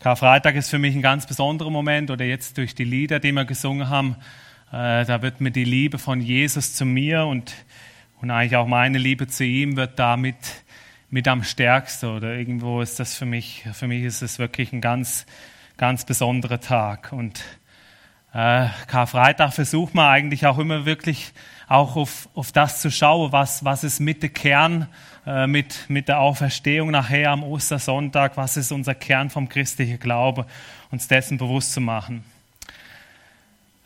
Karfreitag ist für mich ein ganz besonderer Moment oder jetzt durch die Lieder, die wir gesungen haben, äh, da wird mir die Liebe von Jesus zu mir und, und eigentlich auch meine Liebe zu ihm wird damit mit am stärksten oder irgendwo ist das für mich, für mich ist es wirklich ein ganz, ganz besonderer Tag. Und äh, Karfreitag versucht man eigentlich auch immer wirklich auch auf, auf das zu schauen, was, was ist mit der Kern, mit, mit der Auferstehung nachher am Ostersonntag, was ist unser Kern vom christlichen Glaube, uns dessen bewusst zu machen.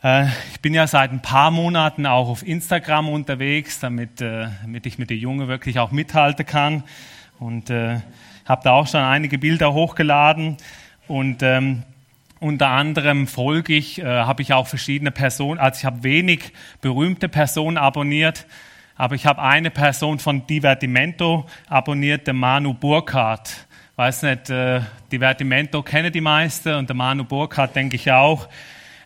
Äh, ich bin ja seit ein paar Monaten auch auf Instagram unterwegs, damit, äh, damit ich mit den Jungen wirklich auch mithalten kann. Und äh, habe da auch schon einige Bilder hochgeladen. Und ähm, unter anderem folge ich, äh, habe ich auch verschiedene Personen, also ich habe wenig berühmte Personen abonniert, aber ich habe eine Person von Divertimento abonniert, der Manu Burkhardt. Weiß nicht, äh, Divertimento kennen die meisten und der Manu Burkhardt denke ich auch.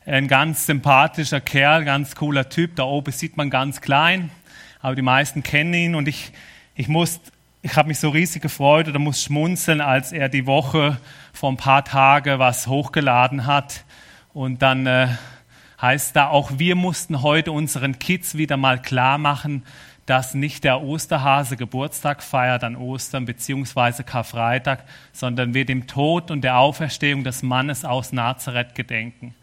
Ein ganz sympathischer Kerl, ganz cooler Typ. Da oben sieht man ganz klein, aber die meisten kennen ihn und ich, ich muss ich habe mich so riesig gefreut oder muss schmunzeln, als er die Woche vor ein paar Tagen was hochgeladen hat. Und dann äh, heißt da, auch wir mussten heute unseren Kids wieder mal klar machen, dass nicht der Osterhase Geburtstag feiert an Ostern beziehungsweise Karfreitag, sondern wir dem Tod und der Auferstehung des Mannes aus Nazareth gedenken.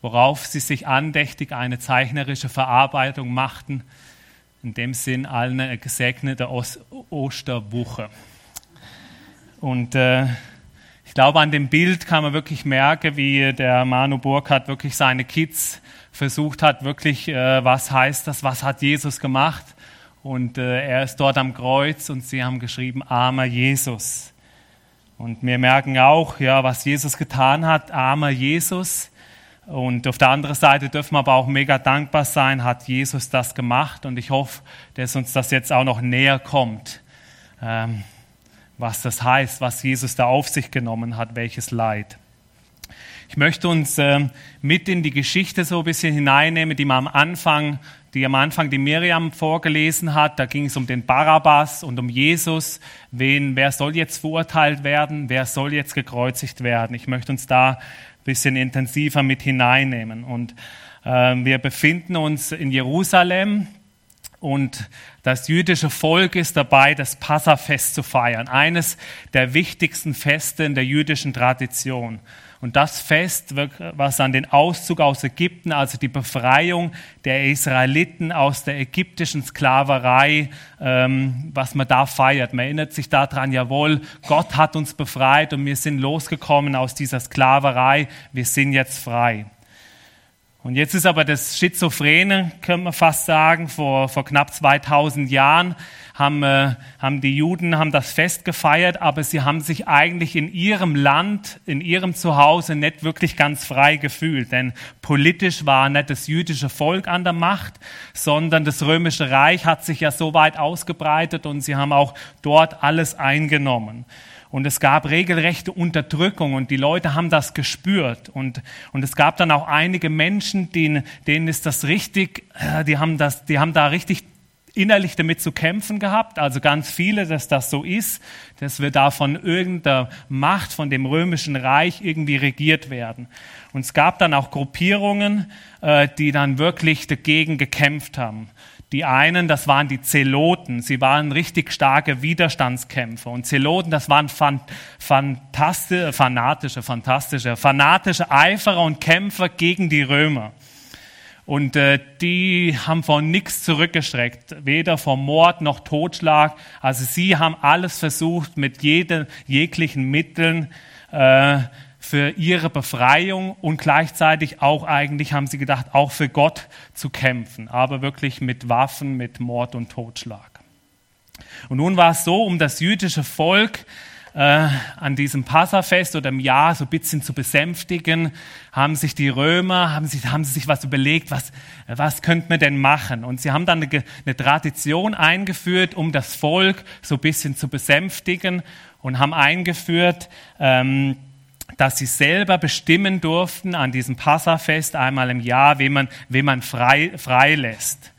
Worauf sie sich andächtig eine zeichnerische Verarbeitung machten, in dem Sinn eine gesegnete Osterwoche. Und äh, glaube, an dem Bild kann man wirklich merken, wie der Manu Burkhardt wirklich seine Kids versucht hat, wirklich, äh, was heißt das, was hat Jesus gemacht. Und äh, er ist dort am Kreuz und sie haben geschrieben, armer Jesus. Und wir merken auch, ja, was Jesus getan hat, armer Jesus. Und auf der anderen Seite dürfen wir aber auch mega dankbar sein, hat Jesus das gemacht. Und ich hoffe, dass uns das jetzt auch noch näher kommt, ähm, was das heißt, was Jesus da auf sich genommen hat, welches Leid. Ich möchte uns ähm, mit in die Geschichte so ein bisschen hineinnehmen, die man am Anfang, die am Anfang die Miriam vorgelesen hat. Da ging es um den Barabbas und um Jesus. Wen, wer soll jetzt verurteilt werden? Wer soll jetzt gekreuzigt werden? Ich möchte uns da bisschen intensiver mit hineinnehmen. Und äh, wir befinden uns in Jerusalem und das jüdische Volk ist dabei, das Passafest zu feiern, eines der wichtigsten Feste in der jüdischen Tradition. Und das Fest, was an den Auszug aus Ägypten, also die Befreiung der Israeliten aus der ägyptischen Sklaverei, ähm, was man da feiert. Man erinnert sich daran, jawohl, Gott hat uns befreit und wir sind losgekommen aus dieser Sklaverei, wir sind jetzt frei. Und jetzt ist aber das Schizophrene, können wir fast sagen, vor, vor knapp 2000 Jahren haben, äh, haben die Juden haben das Fest gefeiert, aber sie haben sich eigentlich in ihrem Land, in ihrem Zuhause nicht wirklich ganz frei gefühlt. Denn politisch war nicht das jüdische Volk an der Macht, sondern das römische Reich hat sich ja so weit ausgebreitet und sie haben auch dort alles eingenommen. Und es gab regelrechte Unterdrückung und die Leute haben das gespürt. Und, und es gab dann auch einige Menschen, denen, denen ist das richtig, äh, die haben, das, die haben da richtig innerlich damit zu kämpfen gehabt, also ganz viele, dass das so ist, dass wir da von irgendeiner Macht, von dem römischen Reich irgendwie regiert werden. Und es gab dann auch Gruppierungen, äh, die dann wirklich dagegen gekämpft haben. Die einen, das waren die Zeloten, sie waren richtig starke Widerstandskämpfer. Und Zeloten, das waren fantastische, fanatische, fantastische, fanatische Eiferer und Kämpfer gegen die Römer. Und äh, die haben vor nichts zurückgestreckt, weder vor Mord noch Totschlag. Also sie haben alles versucht, mit jeden, jeglichen Mitteln äh, für ihre Befreiung und gleichzeitig auch eigentlich, haben sie gedacht, auch für Gott zu kämpfen, aber wirklich mit Waffen, mit Mord und Totschlag. Und nun war es so, um das jüdische Volk äh, an diesem Passafest oder im Jahr so ein bisschen zu besänftigen, haben sich die Römer, haben, sich, haben sie sich was überlegt, was, was könnte man denn machen? Und sie haben dann eine, eine Tradition eingeführt, um das Volk so ein bisschen zu besänftigen und haben eingeführt, ähm, dass sie selber bestimmen durften an diesem Passafest einmal im Jahr, wen man, wen man frei, frei lässt.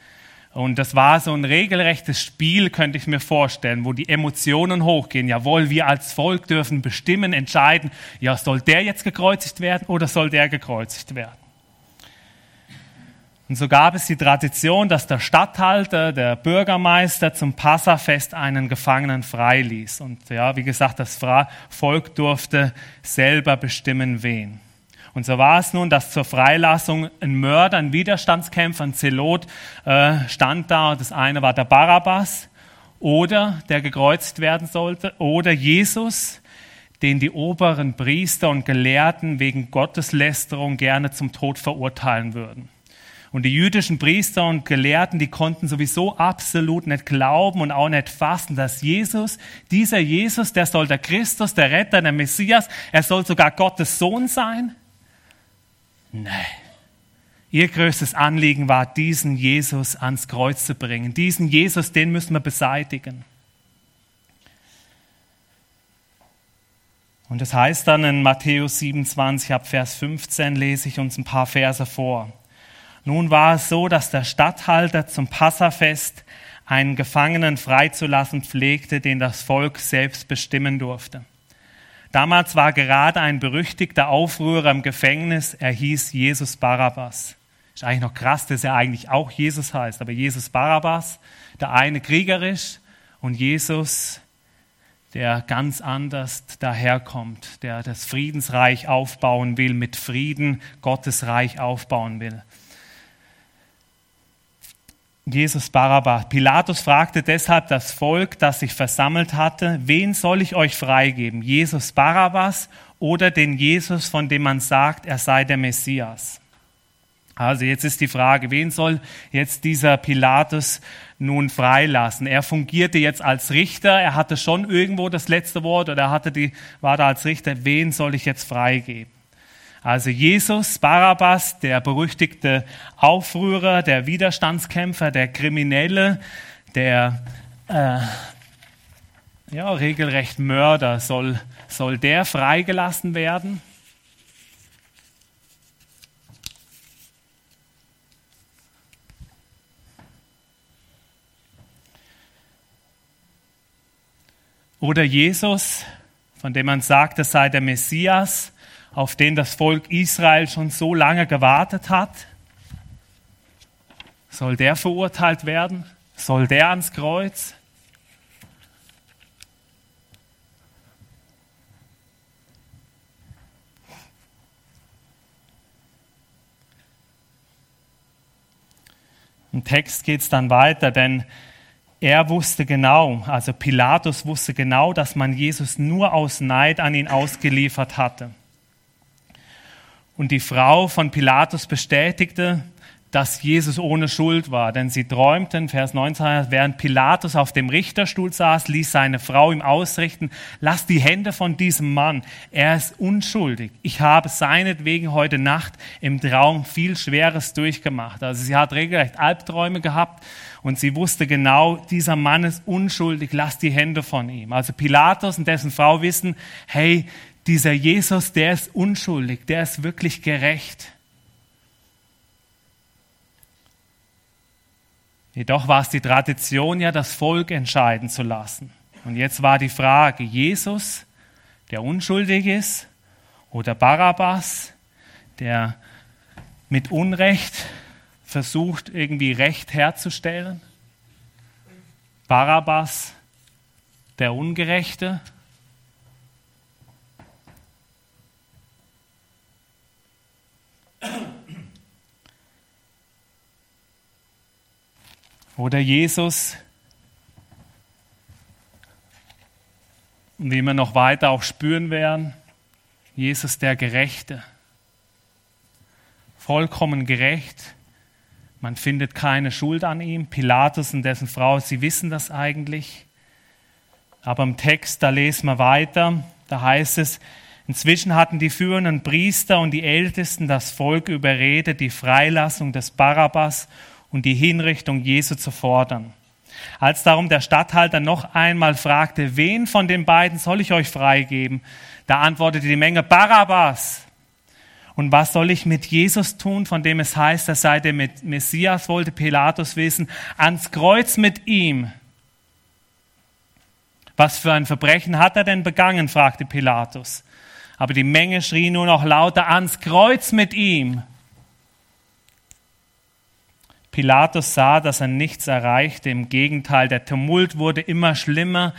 Und das war so ein regelrechtes Spiel, könnte ich mir vorstellen, wo die Emotionen hochgehen. Jawohl, wir als Volk dürfen bestimmen, entscheiden, ja, soll der jetzt gekreuzigt werden oder soll der gekreuzigt werden? Und so gab es die Tradition, dass der Statthalter, der Bürgermeister zum Passafest einen Gefangenen freiließ. Und ja, wie gesagt, das Volk durfte selber bestimmen, wen. Und so war es nun, dass zur Freilassung ein Mörder, ein Widerstandskämpfer, ein Zelot äh, stand da. Das eine war der Barabbas oder der gekreuzt werden sollte oder Jesus, den die oberen Priester und Gelehrten wegen Gotteslästerung gerne zum Tod verurteilen würden. Und die jüdischen Priester und Gelehrten, die konnten sowieso absolut nicht glauben und auch nicht fassen, dass Jesus, dieser Jesus, der soll der Christus, der Retter, der Messias, er soll sogar Gottes Sohn sein. Nein. Ihr größtes Anliegen war, diesen Jesus ans Kreuz zu bringen. Diesen Jesus, den müssen wir beseitigen. Und das heißt dann in Matthäus 27, ab Vers 15 lese ich uns ein paar Verse vor. Nun war es so, dass der Statthalter zum Passafest einen Gefangenen freizulassen pflegte, den das Volk selbst bestimmen durfte. Damals war gerade ein berüchtigter Aufrührer im Gefängnis, er hieß Jesus Barabbas. Ist eigentlich noch krass, dass er eigentlich auch Jesus heißt, aber Jesus Barabbas, der eine kriegerisch und Jesus, der ganz anders daherkommt, der das Friedensreich aufbauen will, mit Frieden Gottes Reich aufbauen will. Jesus Barabbas. Pilatus fragte deshalb das Volk, das sich versammelt hatte, wen soll ich euch freigeben? Jesus Barabbas oder den Jesus, von dem man sagt, er sei der Messias? Also jetzt ist die Frage, wen soll jetzt dieser Pilatus nun freilassen? Er fungierte jetzt als Richter, er hatte schon irgendwo das letzte Wort oder er hatte die, war da als Richter, wen soll ich jetzt freigeben? Also Jesus, Barabbas, der berüchtigte Aufrührer, der Widerstandskämpfer, der Kriminelle, der äh, ja, regelrecht Mörder, soll, soll der freigelassen werden? Oder Jesus, von dem man sagt, es sei der Messias, auf den das Volk Israel schon so lange gewartet hat? Soll der verurteilt werden? Soll der ans Kreuz? Im Text geht es dann weiter, denn er wusste genau, also Pilatus wusste genau, dass man Jesus nur aus Neid an ihn ausgeliefert hatte. Und die Frau von Pilatus bestätigte, dass Jesus ohne Schuld war. Denn sie träumten, Vers 19, während Pilatus auf dem Richterstuhl saß, ließ seine Frau ihm ausrichten, lass die Hände von diesem Mann, er ist unschuldig. Ich habe seinetwegen heute Nacht im Traum viel Schweres durchgemacht. Also sie hat regelrecht Albträume gehabt und sie wusste genau, dieser Mann ist unschuldig, lass die Hände von ihm. Also Pilatus und dessen Frau wissen, hey, dieser Jesus, der ist unschuldig, der ist wirklich gerecht. Jedoch war es die Tradition, ja das Volk entscheiden zu lassen. Und jetzt war die Frage, Jesus, der unschuldig ist, oder Barabbas, der mit Unrecht versucht, irgendwie Recht herzustellen? Barabbas, der Ungerechte? Oder Jesus, wie wir noch weiter auch spüren werden, Jesus der Gerechte, vollkommen gerecht. Man findet keine Schuld an ihm. Pilatus und dessen Frau, sie wissen das eigentlich. Aber im Text, da lesen wir weiter, da heißt es, Inzwischen hatten die führenden Priester und die Ältesten das Volk überredet, die Freilassung des Barabbas und die Hinrichtung Jesu zu fordern. Als darum der Statthalter noch einmal fragte, wen von den beiden soll ich euch freigeben, da antwortete die Menge Barabbas. Und was soll ich mit Jesus tun, von dem es heißt, er sei der Messias, wollte Pilatus wissen, ans Kreuz mit ihm. Was für ein Verbrechen hat er denn begangen, fragte Pilatus. Aber die Menge schrie nur noch lauter, ans Kreuz mit ihm. Pilatus sah, dass er nichts erreichte. Im Gegenteil, der Tumult wurde immer schlimmer.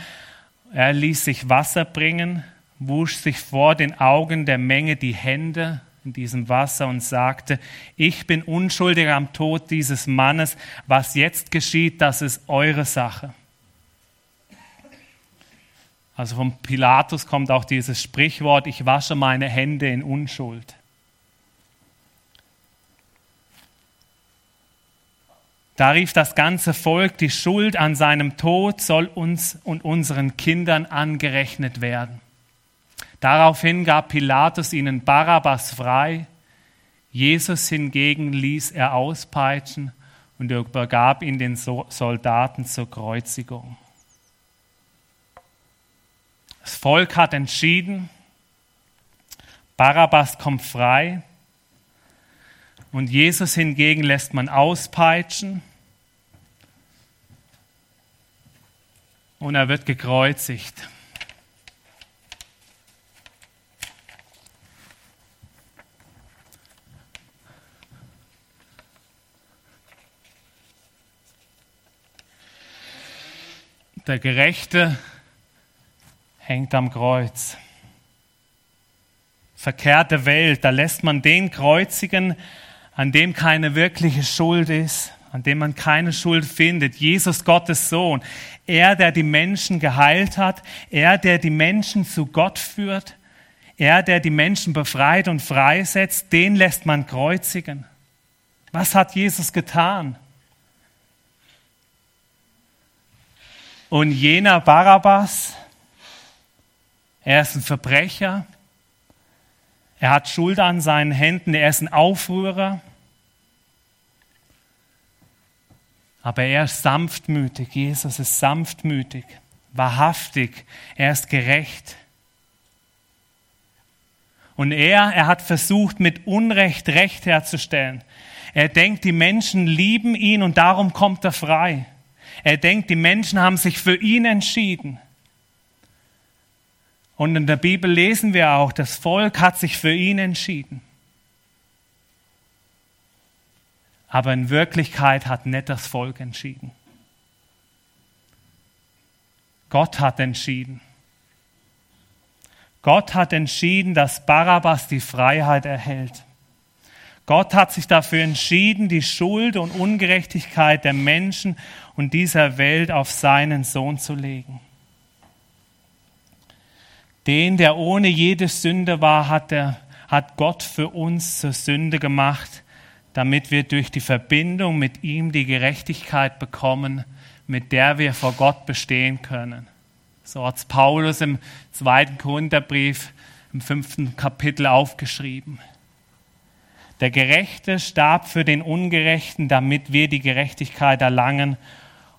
Er ließ sich Wasser bringen, wusch sich vor den Augen der Menge die Hände in diesem Wasser und sagte, ich bin unschuldig am Tod dieses Mannes, was jetzt geschieht, das ist eure Sache. Also vom Pilatus kommt auch dieses Sprichwort, ich wasche meine Hände in Unschuld. Da rief das ganze Volk, die Schuld an seinem Tod soll uns und unseren Kindern angerechnet werden. Daraufhin gab Pilatus ihnen Barabbas frei, Jesus hingegen ließ er auspeitschen und übergab ihn den Soldaten zur Kreuzigung. Das Volk hat entschieden, Barabbas kommt frei und Jesus hingegen lässt man auspeitschen und er wird gekreuzigt. Der Gerechte hängt am Kreuz. Verkehrte Welt, da lässt man den kreuzigen, an dem keine wirkliche Schuld ist, an dem man keine Schuld findet. Jesus, Gottes Sohn. Er, der die Menschen geheilt hat. Er, der die Menschen zu Gott führt. Er, der die Menschen befreit und freisetzt. Den lässt man kreuzigen. Was hat Jesus getan? Und jener Barabbas, er ist ein Verbrecher, er hat Schuld an seinen Händen, er ist ein Aufrührer, aber er ist sanftmütig, Jesus ist sanftmütig, wahrhaftig, er ist gerecht. Und er, er hat versucht, mit Unrecht Recht herzustellen. Er denkt, die Menschen lieben ihn und darum kommt er frei. Er denkt, die Menschen haben sich für ihn entschieden. Und in der Bibel lesen wir auch, das Volk hat sich für ihn entschieden. Aber in Wirklichkeit hat nicht das Volk entschieden. Gott hat entschieden. Gott hat entschieden, dass Barabbas die Freiheit erhält. Gott hat sich dafür entschieden, die Schuld und Ungerechtigkeit der Menschen und dieser Welt auf seinen Sohn zu legen. Den, der ohne jede Sünde war, hat, er, hat Gott für uns zur Sünde gemacht, damit wir durch die Verbindung mit ihm die Gerechtigkeit bekommen, mit der wir vor Gott bestehen können. So hat es Paulus im zweiten Korintherbrief im fünften Kapitel aufgeschrieben. Der Gerechte starb für den Ungerechten, damit wir die Gerechtigkeit erlangen,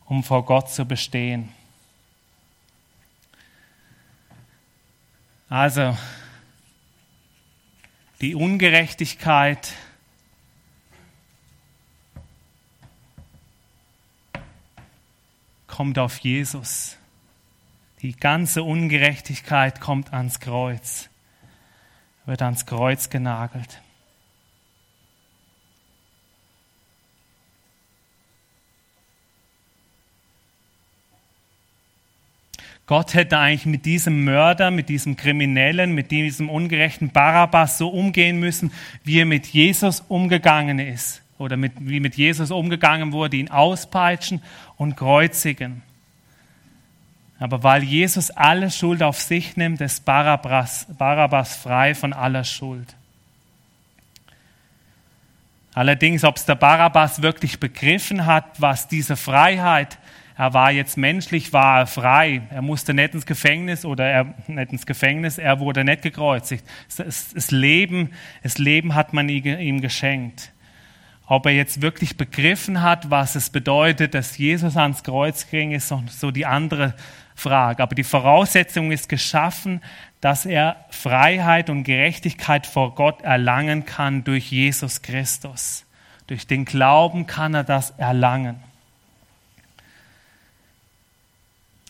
um vor Gott zu bestehen. Also, die Ungerechtigkeit kommt auf Jesus. Die ganze Ungerechtigkeit kommt ans Kreuz, wird ans Kreuz genagelt. Gott hätte eigentlich mit diesem Mörder, mit diesem Kriminellen, mit diesem ungerechten Barabbas so umgehen müssen, wie er mit Jesus umgegangen ist. Oder mit, wie mit Jesus umgegangen wurde, ihn auspeitschen und kreuzigen. Aber weil Jesus alle Schuld auf sich nimmt, ist Barabbas, Barabbas frei von aller Schuld. Allerdings, ob es der Barabbas wirklich begriffen hat, was diese Freiheit er war jetzt menschlich, war er frei. Er musste nicht ins Gefängnis oder er nicht ins Gefängnis, er wurde nicht gekreuzigt. Das Leben, das Leben hat man ihm geschenkt. Ob er jetzt wirklich begriffen hat, was es bedeutet, dass Jesus ans Kreuz ging, ist so die andere Frage. Aber die Voraussetzung ist geschaffen, dass er Freiheit und Gerechtigkeit vor Gott erlangen kann durch Jesus Christus. Durch den Glauben kann er das erlangen.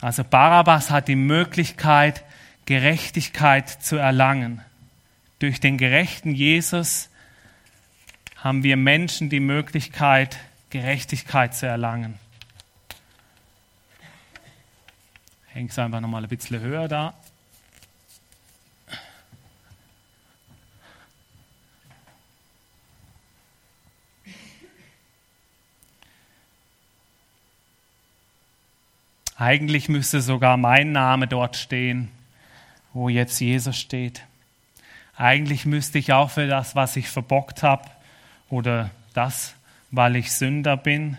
Also Barabbas hat die Möglichkeit, Gerechtigkeit zu erlangen. Durch den gerechten Jesus haben wir Menschen die Möglichkeit, Gerechtigkeit zu erlangen. Hängt es einfach nochmal ein bisschen höher da. Eigentlich müsste sogar mein Name dort stehen, wo jetzt Jesus steht. Eigentlich müsste ich auch für das, was ich verbockt habe, oder das, weil ich Sünder bin,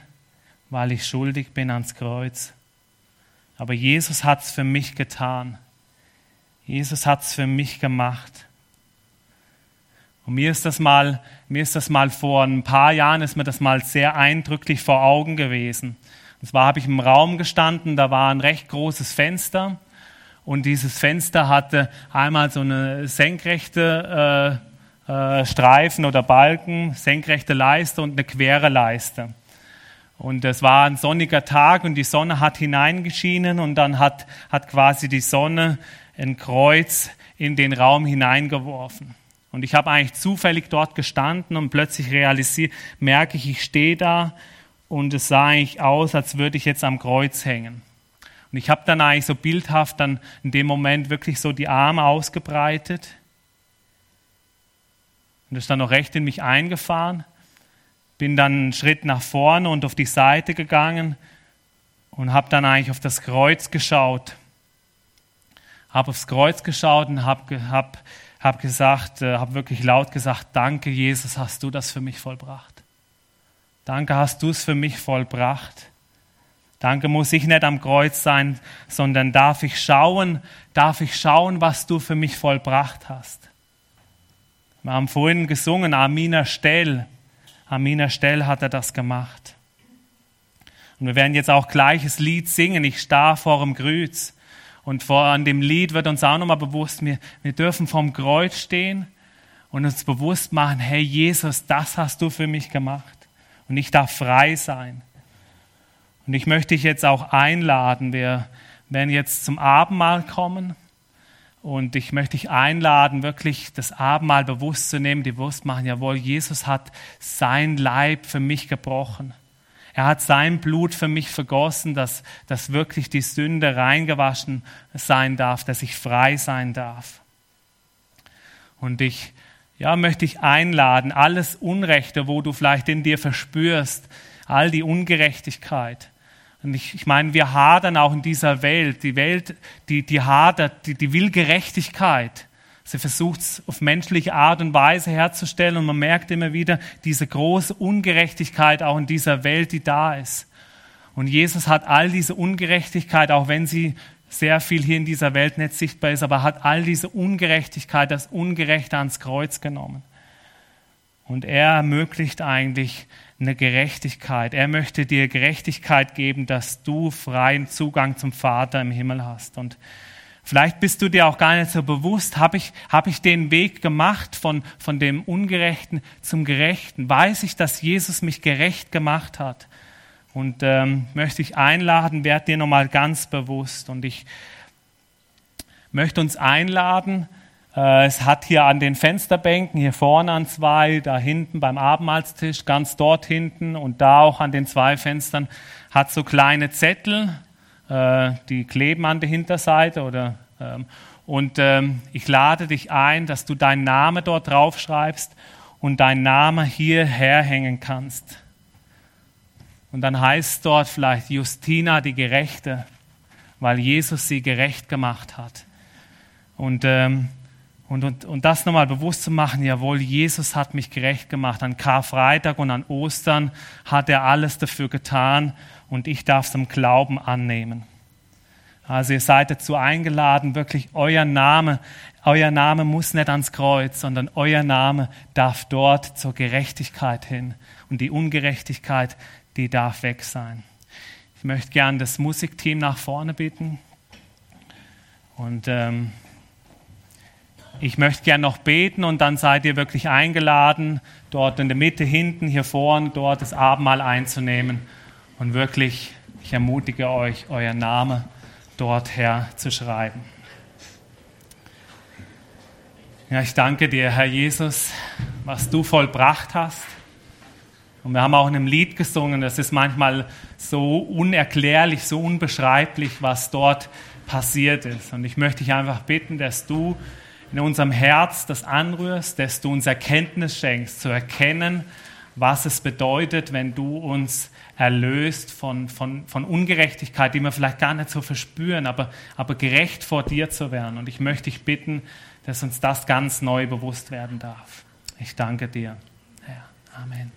weil ich schuldig bin ans Kreuz. Aber Jesus hat es für mich getan. Jesus hat es für mich gemacht. Und mir ist das mal, mir ist das mal vor ein paar Jahren ist mir das mal sehr eindrücklich vor Augen gewesen. Und zwar habe ich im Raum gestanden, da war ein recht großes Fenster und dieses Fenster hatte einmal so eine senkrechte äh, äh, Streifen oder Balken, senkrechte Leiste und eine quere Leiste. Und es war ein sonniger Tag und die Sonne hat hineingeschienen und dann hat, hat quasi die Sonne ein Kreuz in den Raum hineingeworfen. Und ich habe eigentlich zufällig dort gestanden und plötzlich realisiere, merke ich, ich stehe da und es sah eigentlich aus, als würde ich jetzt am Kreuz hängen. Und ich habe dann eigentlich so bildhaft dann in dem Moment wirklich so die Arme ausgebreitet und ist dann noch recht in mich eingefahren, bin dann einen Schritt nach vorne und auf die Seite gegangen und habe dann eigentlich auf das Kreuz geschaut. Habe aufs Kreuz geschaut und habe hab, hab gesagt, äh, habe wirklich laut gesagt, danke Jesus, hast du das für mich vollbracht. Danke, hast du es für mich vollbracht. Danke, muss ich nicht am Kreuz sein, sondern darf ich schauen, darf ich schauen, was du für mich vollbracht hast. Wir haben vorhin gesungen, Amina Stell. Amina Stell hat er das gemacht. Und wir werden jetzt auch gleiches Lied singen, ich starr vor dem Kreuz. Und vor an dem Lied wird uns auch nochmal bewusst, wir, wir dürfen vorm Kreuz stehen und uns bewusst machen, hey Jesus, das hast du für mich gemacht und ich darf frei sein. Und ich möchte dich jetzt auch einladen. Wir werden jetzt zum Abendmahl kommen. Und ich möchte dich einladen, wirklich das Abendmahl bewusst zu nehmen, die bewusst machen, jawohl, Jesus hat sein Leib für mich gebrochen. Er hat sein Blut für mich vergossen, dass, dass wirklich die Sünde reingewaschen sein darf, dass ich frei sein darf. Und ich ja, möchte ich einladen, alles Unrechte, wo du vielleicht in dir verspürst, all die Ungerechtigkeit. Und ich, ich meine, wir hadern auch in dieser Welt. Die Welt, die, die hadert, die, die will Gerechtigkeit. Sie versucht es auf menschliche Art und Weise herzustellen und man merkt immer wieder diese große Ungerechtigkeit auch in dieser Welt, die da ist. Und Jesus hat all diese Ungerechtigkeit, auch wenn sie sehr viel hier in dieser Welt nicht sichtbar ist, aber hat all diese Ungerechtigkeit, das Ungerechte ans Kreuz genommen. Und er ermöglicht eigentlich eine Gerechtigkeit. Er möchte dir Gerechtigkeit geben, dass du freien Zugang zum Vater im Himmel hast. Und vielleicht bist du dir auch gar nicht so bewusst, habe ich, hab ich den Weg gemacht von, von dem Ungerechten zum Gerechten? Weiß ich, dass Jesus mich gerecht gemacht hat? Und ähm, möchte ich einladen, werd dir nochmal ganz bewusst. Und ich möchte uns einladen, es hat hier an den Fensterbänken, hier vorne an zwei, da hinten beim Abendmahlstisch, ganz dort hinten und da auch an den zwei Fenstern, hat so kleine Zettel, äh, die kleben an der Hinterseite oder ähm, und ähm, ich lade dich ein, dass du deinen Namen dort draufschreibst und deinen Namen hierher hängen kannst. Und dann heißt dort vielleicht Justina die Gerechte, weil Jesus sie gerecht gemacht hat. Und, ähm, und, und, und das nochmal bewusst zu machen, jawohl, Jesus hat mich gerecht gemacht. An Karfreitag und an Ostern hat er alles dafür getan und ich darf es im Glauben annehmen. Also ihr seid dazu eingeladen, wirklich euer Name, euer Name muss nicht ans Kreuz, sondern euer Name darf dort zur Gerechtigkeit hin. Und die Ungerechtigkeit, die darf weg sein. Ich möchte gern das Musikteam nach vorne bitten. Und ähm, ich möchte gerne noch beten und dann seid ihr wirklich eingeladen, dort in der Mitte, hinten, hier vorne, dort das Abendmahl einzunehmen und wirklich, ich ermutige euch, euer Name dort herzuschreiben. Ja, ich danke dir, Herr Jesus, was du vollbracht hast. Und wir haben auch in einem Lied gesungen, das ist manchmal so unerklärlich, so unbeschreiblich, was dort passiert ist. Und ich möchte dich einfach bitten, dass du in unserem Herz das anrührst, dass du uns Erkenntnis schenkst, zu erkennen, was es bedeutet, wenn du uns erlöst von, von, von Ungerechtigkeit, die wir vielleicht gar nicht so verspüren, aber, aber gerecht vor dir zu werden. Und ich möchte dich bitten, dass uns das ganz neu bewusst werden darf. Ich danke dir. Herr. Amen.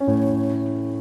Amen.